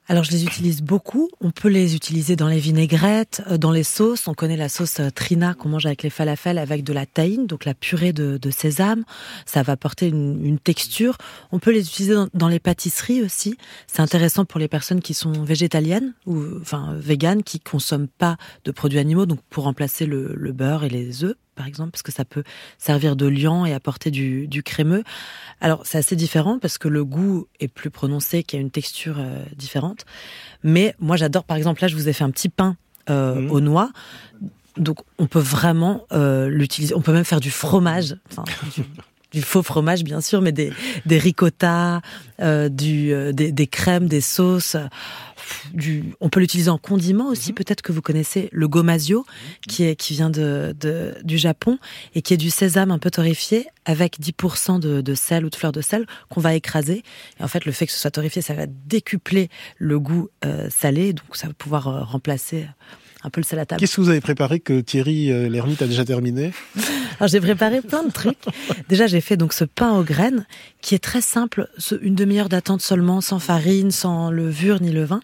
Alors je les utilise beaucoup. On peut les utiliser dans les vinaigrettes, euh, dans les sauces. On connaît la sauce euh, trina qu'on mange avec les falafels avec de la tahine, donc la purée de, de sésame. Ça va apporter une, une, texture. On peut les utiliser dans, dans les pâtisseries aussi. C'est intéressant pour les personnes qui sont végétaliennes ou enfin véganes, qui consomment pas de produits animaux, donc pour remplacer le, le beurre et les œufs par exemple, parce que ça peut servir de liant et apporter du, du crémeux. Alors c'est assez différent parce que le goût est plus prononcé, qu'il y a une texture euh, différente. Mais moi j'adore, par exemple, là je vous ai fait un petit pain euh, mmh. aux noix. Donc on peut vraiment euh, l'utiliser. On peut même faire du fromage. Enfin, du, faux fromage bien sûr, mais des, des ricotta, euh, du, euh, des, des, crèmes, des sauces. Du, on peut l'utiliser en condiment aussi. Mmh. Peut-être que vous connaissez le gomasio, qui est qui vient de, de, du Japon et qui est du sésame un peu torréfié avec 10% de, de sel ou de fleur de sel qu'on va écraser. Et en fait, le fait que ce soit torréfié, ça va décupler le goût euh, salé, donc ça va pouvoir remplacer un peu le sel à table. Qu'est-ce que vous avez préparé que Thierry euh, l'ermite a déjà terminé? [laughs] Alors j'ai préparé plein de trucs. Déjà j'ai fait donc ce pain aux graines qui est très simple, une demi-heure d'attente seulement, sans farine, sans levure ni levain.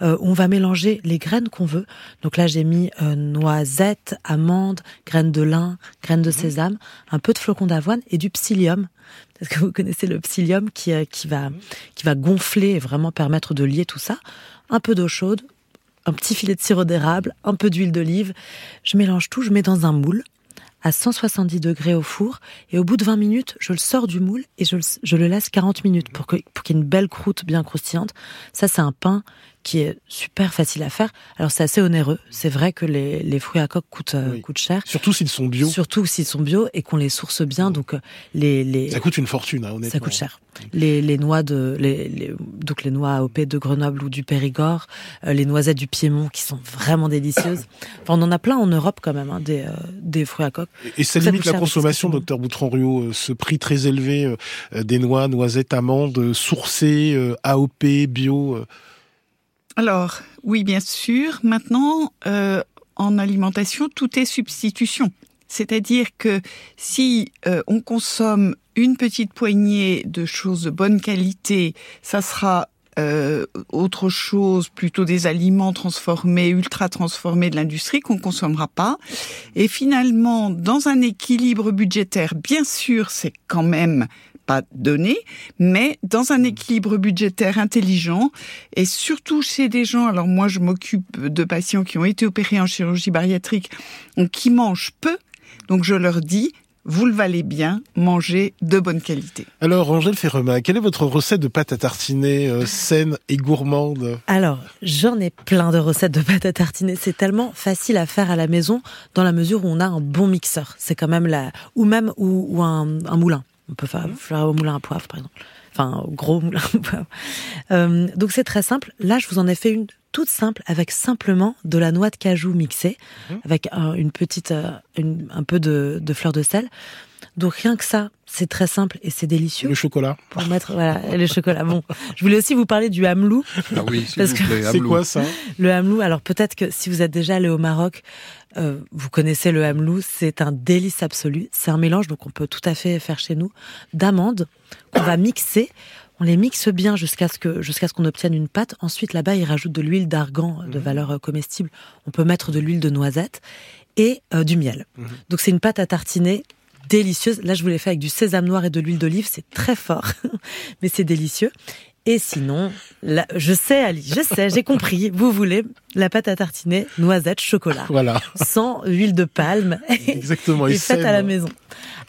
Euh, on va mélanger les graines qu'on veut. Donc là j'ai mis euh, noisettes, amandes, graines de lin, graines de mmh. sésame, un peu de flocons d'avoine et du psyllium. Est-ce que vous connaissez le psyllium qui, euh, qui va qui va gonfler et vraiment permettre de lier tout ça Un peu d'eau chaude, un petit filet de sirop d'érable, un peu d'huile d'olive. Je mélange tout, je mets dans un moule à 170 degrés au four et au bout de 20 minutes, je le sors du moule et je le, laisse 40 minutes pour qu'il y ait une belle croûte bien croustillante. Ça, c'est un pain qui est super facile à faire. Alors c'est assez onéreux. C'est vrai que les, les fruits à coque coûtent, euh, oui. coûtent cher. Surtout s'ils sont bio. Surtout s'ils sont bio et qu'on les source bien. Donc euh, les, les ça coûte une fortune, hein, honnêtement. Ça coûte cher. Les, les noix de les, les, donc les noix AOP de Grenoble ou du Périgord, euh, les noisettes du Piémont qui sont vraiment délicieuses. [coughs] Enfin, on en a plein en Europe quand même hein, des euh, des fruits à coque. Et, et ça, ça limite la consommation, docteur Boutron-Ruot, euh, ce prix très élevé euh, des noix, noisettes, amandes sourcées AOP bio. Alors, oui, bien sûr. Maintenant, euh, en alimentation, tout est substitution. C'est-à-dire que si euh, on consomme une petite poignée de choses de bonne qualité, ça sera euh, autre chose, plutôt des aliments transformés, ultra transformés de l'industrie qu'on consommera pas. Et finalement, dans un équilibre budgétaire, bien sûr, c'est quand même pas donné, mais dans un équilibre budgétaire intelligent et surtout chez des gens, alors moi je m'occupe de patients qui ont été opérés en chirurgie bariatrique, donc qui mangent peu, donc je leur dis vous le valez bien, mangez de bonne qualité. Alors, Angèle Ferrema, quelle est votre recette de pâte à tartiner euh, saine et gourmande? Alors, j'en ai plein de recettes de pâte à tartiner. C'est tellement facile à faire à la maison dans la mesure où on a un bon mixeur. C'est quand même la, ou même ou, ou un, un moulin. On peut faire, faire au moulin à poivre, par exemple. Enfin, au gros moulin à poivre. Euh, donc c'est très simple. Là, je vous en ai fait une toute simple avec simplement de la noix de cajou mixée, avec un, une petite, euh, une- un peu de, de fleur de sel. Donc rien que ça, c'est très simple et c'est délicieux. Le chocolat Pour mettre, voilà, le chocolat. Bon, je voulais aussi vous parler du hamelou. Ah oui, s'il Parce vous que- plaît, C'est quoi ça Le hamelou, alors peut-être que si vous êtes déjà allé au Maroc, euh, vous connaissez le hamelou, c'est un délice absolu. C'est un mélange, donc on peut tout à fait faire chez nous, d'amandes qu'on va mixer. On les mixe bien jusqu'à ce que jusqu'à ce qu'on obtienne une pâte. Ensuite, là-bas, ils rajoutent de l'huile d'argan de valeur euh, comestible. On peut mettre de l'huile de noisette et euh, du miel. Donc c'est une pâte à tartiner délicieuse. Là, je vous l'ai fait avec du sésame noir et de l'huile d'olive. C'est très fort, [laughs] mais c'est délicieux. Et sinon, là, je sais, Ali, je sais, j'ai compris. Vous voulez la pâte à tartiner, noisette, chocolat, Voilà, sans huile de palme exactement. et faite à la maison.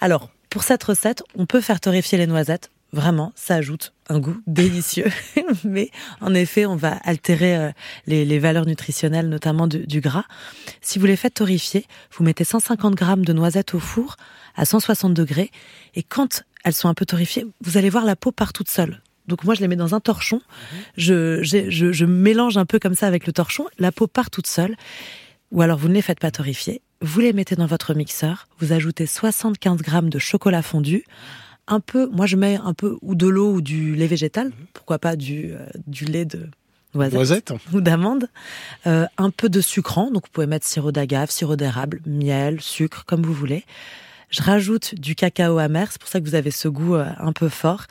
Alors, pour cette recette, on peut faire torréfier les noisettes. Vraiment, ça ajoute un goût délicieux. [laughs] Mais en effet, on va altérer euh, les, valeurs nutritionnelles, notamment du, gras. Si vous les faites torréfier, vous mettez 150 grammes de noisettes au four à 160 degrés. Et quand elles sont un peu torréfiées, vous allez voir la peau part toute seule. Donc moi, je les mets dans un torchon. Je mélange un peu comme ça avec le torchon. La peau part toute seule. Ou alors vous ne les faites pas torréfier. Vous les mettez dans votre mixeur. Vous ajoutez 75 grammes de chocolat fondu. Un peu, moi je mets un peu ou de l'eau ou du lait végétal. Pourquoi pas du, euh, du lait de noisette, Noisette ou d'amande. Euh, un peu de sucrant. Donc vous pouvez mettre sirop d'agave, sirop d'érable, miel, sucre, comme vous voulez. Je rajoute du cacao amer, c'est pour ça que vous avez ce goût euh, un peu fort,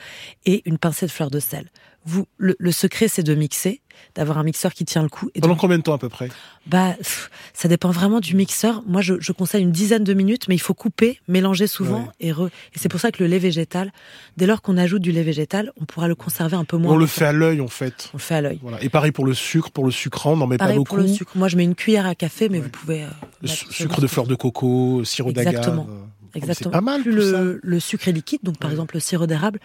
et une pincée de fleur de sel. Vous, le, le secret, c'est de mixer, d'avoir un mixeur qui tient le coup. Et Pendant combien de temps à peu près? bah, pff, ça dépend vraiment du mixeur. Moi, je, je conseille une dizaine de minutes, mais il faut couper, mélanger souvent Ouais. et re. Et c'est pour ça que le lait végétal, dès lors qu'on ajoute du lait végétal, on pourra le conserver un peu moins. On le fait à l'œil en fait. On le fait à l'œil. Voilà. Et pareil pour le sucre, pour le sucrant, n'en met pas beaucoup. pour le sucre. Moi, je mets une cuillère à café, mais Ouais. vous pouvez. euh, Le sucre de fleur de coco, sirop d'agave. Exactement. euh, Exactement. Pas mal Plus le, le sucre est liquide, donc par Ouais. exemple le sirop d'érable,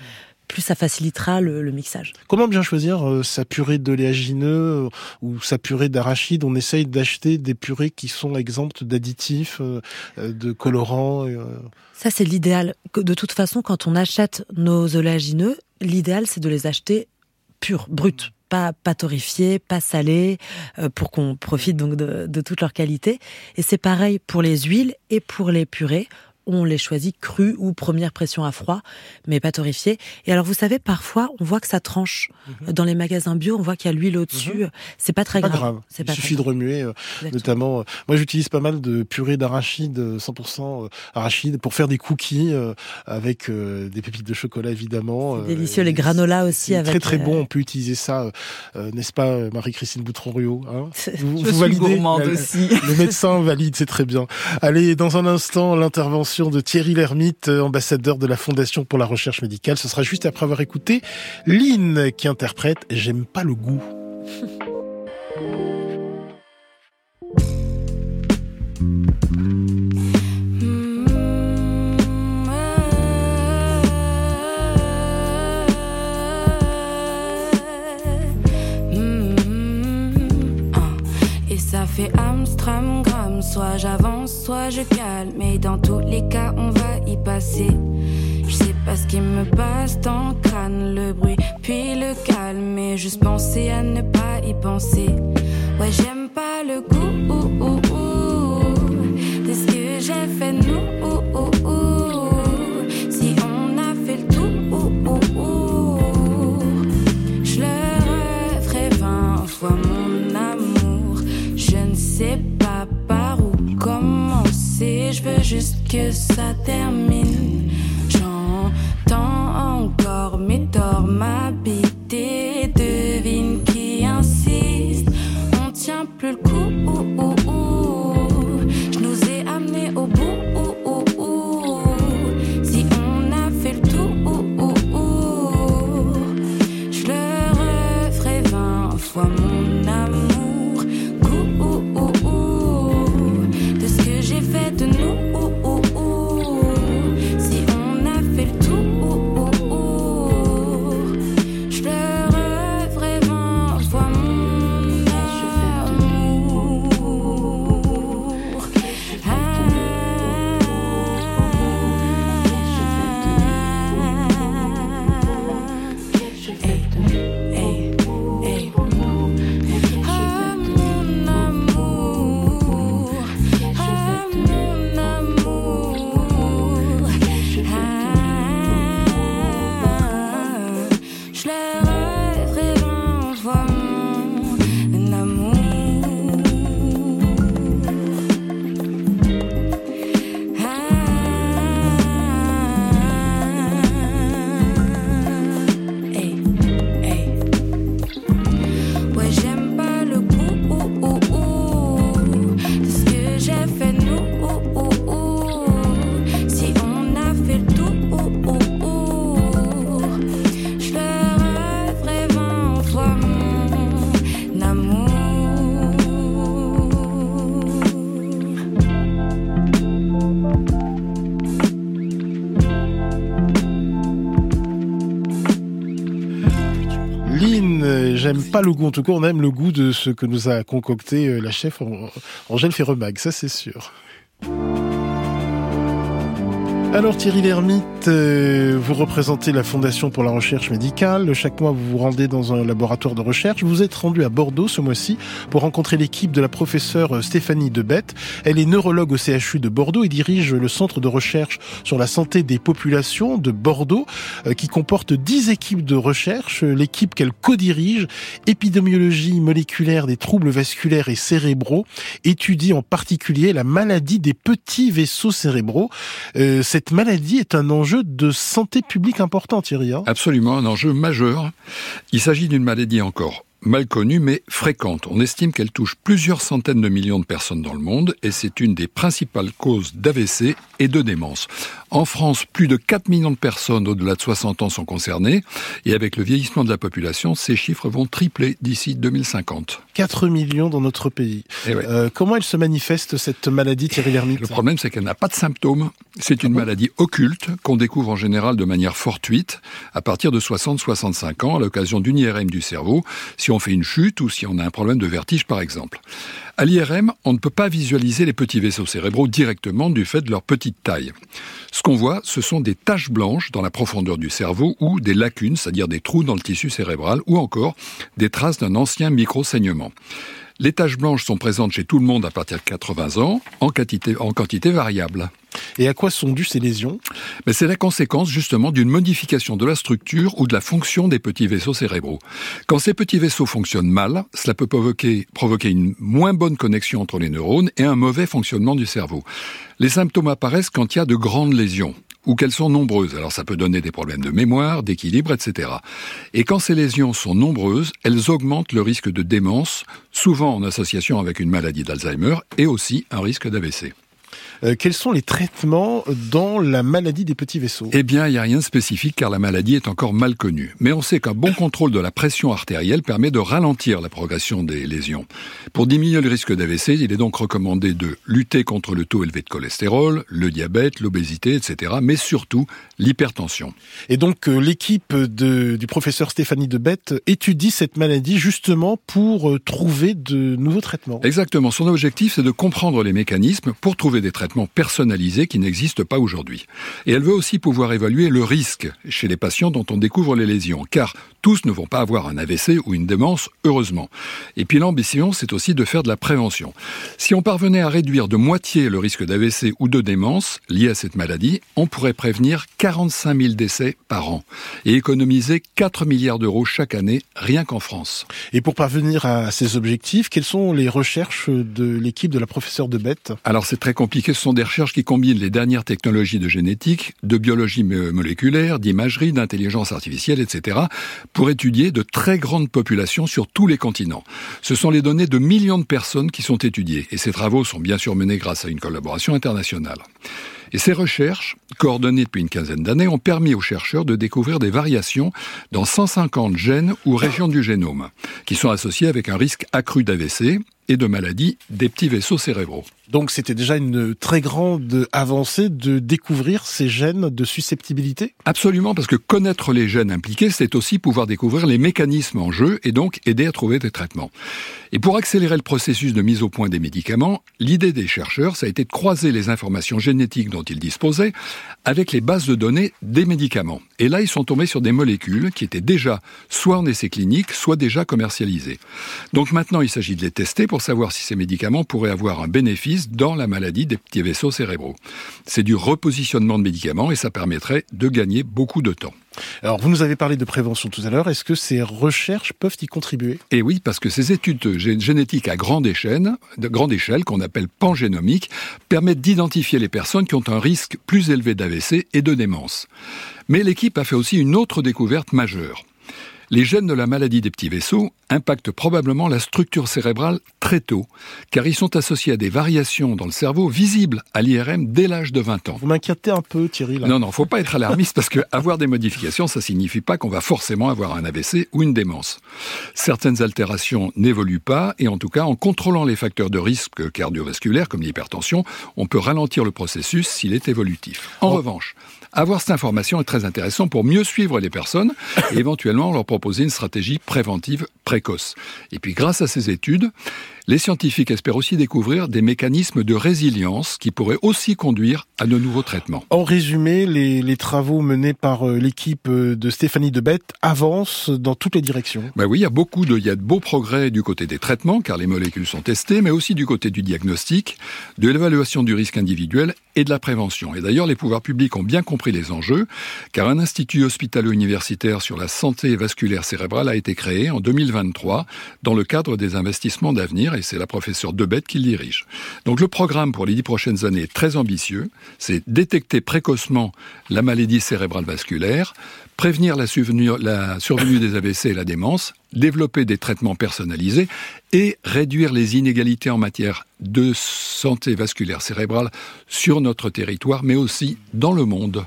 plus ça facilitera le, le mixage. Comment bien choisir euh, sa purée d'oléagineux euh, ou sa purée d'arachide? On essaye d'acheter des purées qui sont exemptes d'additifs, euh, de colorants. Ça, c'est l'idéal. De toute façon, quand on achète nos oléagineux, l'idéal, c'est de les acheter purs, bruts. Pas, pas torréfiés, pas salés, euh, pour qu'on profite donc de, de toute leur qualité. Et c'est pareil pour les huiles et pour les purées. On les choisit crus ou première pression à froid, mais pas torréfiés. Et alors, vous savez, parfois, on voit que ça tranche. Dans les magasins bio, on voit qu'il y a l'huile au-dessus. C'est pas très pas grave. grave. Il pas suffit de remuer, euh, notamment. euh, moi, j'utilise pas mal de purée d'arachide, euh, 100% euh, arachide, pour faire des cookies euh, avec des pépites de chocolat, évidemment. C'est délicieux, les granolas aussi avec, Très très bon. On peut utiliser ça, n'est-ce pas, Marie-Christine Boutron-Rio hein [laughs] Vous, Je vous suis validez aussi. Le médecin valide, c'est très bien. Allez, dans un instant, l'intervention de Thierry Lhermitte, euh, ambassadeur de la Fondation pour la recherche médicale. Ce sera juste après avoir écouté Lynn qui interprète J'aime pas le goût. Mm, ah. Et ça fait Amstramgram, soit j'avance, soit je calme. Mais dans tous les cas, on va y passer. Je sais pas ce qui me passe dans le crâne, le bruit, puis le calme. Mais juste penser à ne pas y penser. Ouais, j'aime que ça termine. Pas le goût. En tout cas, on aime le goût de ce que nous a concocté euh, la chef Angèle Ferremag, ça c'est sûr. Alors Thierry Lhermitte, euh, vous représentez la Fondation pour la recherche médicale. Chaque mois, vous vous rendez dans un laboratoire de recherche. Vous êtes rendu à Bordeaux ce mois-ci pour rencontrer l'équipe de la professeure Stéphanie Debette. Elle est neurologue au CHU de Bordeaux et dirige le centre de recherche sur la santé des populations de Bordeaux euh, qui comporte 10 équipes de recherche. L'équipe qu'elle co-dirige, épidémiologie moléculaire des troubles vasculaires et cérébraux, étudie en particulier la maladie des petits vaisseaux cérébraux. Euh, cette maladie est un enjeu de santé publique important, Thierry. Hein Absolument, un enjeu majeur. Il s'agit d'une maladie encore mal connue mais fréquente. On estime qu'elle touche plusieurs centaines de millions de personnes dans le monde et c'est une des principales causes d'AVC et de démence. En France, plus de 4 millions de personnes au-delà de 60 ans sont concernées et avec le vieillissement de la population, ces chiffres vont tripler d'ici 2050. 4 millions dans notre pays. Eh euh, comment elle se manifeste cette maladie Thierry Lhermitte? Le problème c'est qu'elle n'a pas de symptômes. C'est une maladie occulte qu'on découvre en général de manière fortuite à partir de 60-65 ans à l'occasion d'une IRM du cerveau si on fait une chute ou si on a un problème de vertige par exemple. À l'IRM, on ne peut pas visualiser les petits vaisseaux cérébraux directement du fait de leur petite taille. Ce qu'on voit, ce sont des taches blanches dans la profondeur du cerveau ou des lacunes, c'est-à-dire des trous dans le tissu cérébral, ou encore des traces d'un ancien micro-saignement. Les taches blanches sont présentes chez tout le monde à partir de 80 ans, en quantité, en quantité variable. Et à quoi sont dues ces lésions Mais C'est la conséquence justement d'une modification de la structure ou de la fonction des petits vaisseaux cérébraux. Quand ces petits vaisseaux fonctionnent mal, cela peut provoquer, provoquer une moins bonne connexion entre les neurones et un mauvais fonctionnement du cerveau. Les symptômes apparaissent quand il y a de grandes lésions ou qu'elles sont nombreuses. Alors ça peut donner des problèmes de mémoire, d'équilibre, etc. Et quand ces lésions sont nombreuses, elles augmentent le risque de démence, souvent en association avec une maladie d'Alzheimer et aussi un risque d'AVC. Euh, quels sont les traitements dans la maladie des petits vaisseaux? Eh bien, il n'y a rien de spécifique car la maladie est encore mal connue. Mais on sait qu'un bon contrôle de la pression artérielle permet de ralentir la progression des lésions. Pour diminuer le risque d'AVC, il est donc recommandé de lutter contre le taux élevé de cholestérol, le diabète, l'obésité, etc. Mais surtout l'hypertension. Et donc euh, l'équipe du professeur Stéphanie Debette étudie cette maladie justement pour euh, trouver de nouveaux traitements. Exactement. Son objectif, c'est de comprendre les mécanismes pour trouver des traitements personnalisés qui n'existent pas aujourd'hui. Et elle veut aussi pouvoir évaluer le risque chez les patients dont on découvre les lésions, car tous ne vont pas avoir un AVC ou une démence, heureusement. Et puis l'ambition, c'est aussi de faire de la prévention. Si on parvenait à réduire de moitié le risque d'AVC ou de démence lié à cette maladie, on pourrait prévenir 45 000 décès par an et économiser 4 milliards d'euros chaque année, rien qu'en France. Et pour parvenir à ces objectifs, quelles sont les recherches de l'équipe de la professeure de Bête Alors c'est très compliqué, ce sont des recherches qui combinent les dernières technologies de génétique, de biologie moléculaire, d'imagerie, d'intelligence artificielle, etc pour étudier de très grandes populations sur tous les continents. Ce sont les données de millions de personnes qui sont étudiées, et ces travaux sont bien sûr menés grâce à une collaboration internationale. Et ces recherches, coordonnées depuis une quinzaine d'années, ont permis aux chercheurs de découvrir des variations dans 150 gènes ou régions du génome, qui sont associées avec un risque accru d'AVC et de maladies des petits vaisseaux cérébraux. Donc c'était déjà une très grande avancée de découvrir ces gènes de susceptibilité Absolument, parce que connaître les gènes impliqués, c'est aussi pouvoir découvrir les mécanismes en jeu et donc aider à trouver des traitements. Et pour accélérer le processus de mise au point des médicaments, l'idée des chercheurs, ça a été de croiser les informations génétiques dont ils disposaient avec les bases de données des médicaments. Et là, ils sont tombés sur des molécules qui étaient déjà soit en essai clinique, soit déjà commercialisées. Donc maintenant, il s'agit de les tester pour savoir si ces médicaments pourraient avoir un bénéfice dans la maladie des petits vaisseaux cérébraux. C'est du repositionnement de médicaments et ça permettrait de gagner beaucoup de temps. Alors, vous nous avez parlé de prévention tout à l'heure. Est-ce que ces recherches peuvent y contribuer? Eh oui, parce que ces études génétiques à grande échelle, de grande échelle, qu'on appelle pangénomiques, permettent d'identifier les personnes qui ont un risque plus élevé d'AVC et de démence. Mais l'équipe a fait aussi une autre découverte majeure. Les gènes de la maladie des petits vaisseaux impactent probablement la structure cérébrale très tôt, car ils sont associés à des variations dans le cerveau visibles à l'IRM dès l'âge de 20 ans. Vous m'inquiétez un peu, Thierry. Là. Non, non, faut pas être alarmiste parce que avoir des modifications, ça signifie pas qu'on va forcément avoir un AVC ou une démence. Certaines altérations n'évoluent pas et en tout cas, en contrôlant les facteurs de risque cardiovasculaires comme l'hypertension, on peut ralentir le processus s'il est évolutif. En revanche, avoir cette information est très intéressant pour mieux suivre les personnes et éventuellement leur proposer une stratégie préventive précoce. Et puis grâce à ces études, les scientifiques espèrent aussi découvrir des mécanismes de résilience qui pourraient aussi conduire à de nouveaux traitements. En résumé, les, les travaux menés par euh, l'équipe euh, de Stéphanie Debette avancent dans toutes les directions. Ben oui, il y a beaucoup de, il y a de beaux progrès du côté des traitements, car les molécules sont testées, mais aussi du côté du diagnostic, de l'évaluation du risque individuel et de la prévention. Et d'ailleurs, les pouvoirs publics ont bien compris les enjeux, car un institut hospitalo-universitaire sur la santé vasculaire cérébrale a été créé en 2023 dans le cadre des investissements d'avenir et c'est la professeure Debette qui le dirige. Donc le programme pour les dix prochaines années est très ambitieux. C'est détecter précocement la maladie cérébrale vasculaire, prévenir la survenue, la survenue des AVC et la démence, développer des traitements personnalisés et réduire les inégalités en matière de santé vasculaire cérébrale sur notre territoire, mais aussi dans le monde.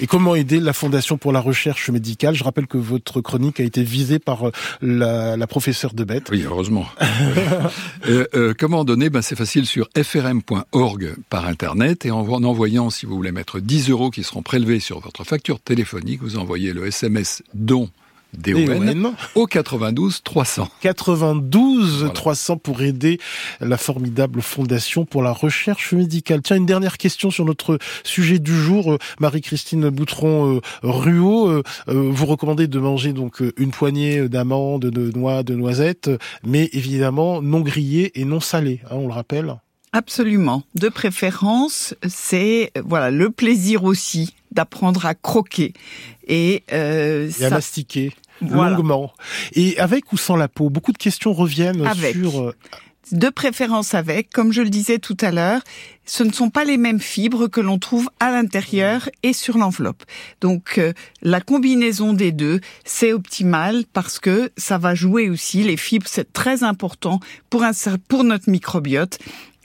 Et comment aider la Fondation pour la recherche médicale? Je rappelle que votre chronique a été visée par euh, la, professeure de Bête. Oui, heureusement. [laughs] euh, euh, comment donner? Ben, C'est facile sur frm.org par Internet et en, en envoyant, si vous voulez mettre 10 euros qui seront prélevés sur votre facture téléphonique, vous envoyez le SMS don DON au 92 300. 92 voilà. 300 pour aider la formidable fondation pour la recherche médicale. Tiens, une dernière question sur notre sujet du jour. Euh, Marie-Christine Boutron-Ruot, euh, euh, vous recommandez de manger donc une poignée d'amandes, de noix, de noisettes, mais évidemment non grillées et non salées, hein, on le rappelle Absolument. De préférence, c'est voilà le plaisir aussi d'apprendre à croquer et, euh, et à mastiquer voilà. longuement. Et avec ou sans la peau, beaucoup de questions reviennent avec. sur. euh, De préférence avec, comme je le disais tout à l'heure, ce ne sont pas les mêmes fibres que l'on trouve à l'intérieur et sur l'enveloppe. Donc euh, la combinaison des deux, c'est optimal parce que ça va jouer aussi les fibres, c'est très important pour un pour notre microbiote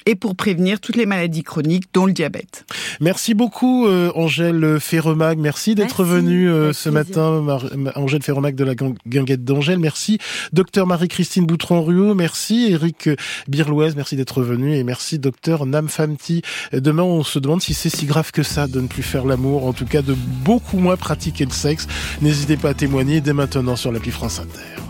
et pour prévenir toutes les maladies chroniques, dont le diabète. Merci beaucoup, euh, Angèle Ferremag. Merci d'être venue euh, ce matin, Mar Angèle Ferremag de la Guinguette d'Angèle. Merci, docteur Marie-Christine Boutron-Ruot. Merci, Eric Birlouez. Merci d'être venu. Et merci, docteur Nam Famti. Demain, on se demande si c'est si grave que ça de ne plus faire l'amour. En tout cas, de beaucoup moins pratiquer le sexe. N'hésitez pas à témoigner dès maintenant sur l'appli France Inter.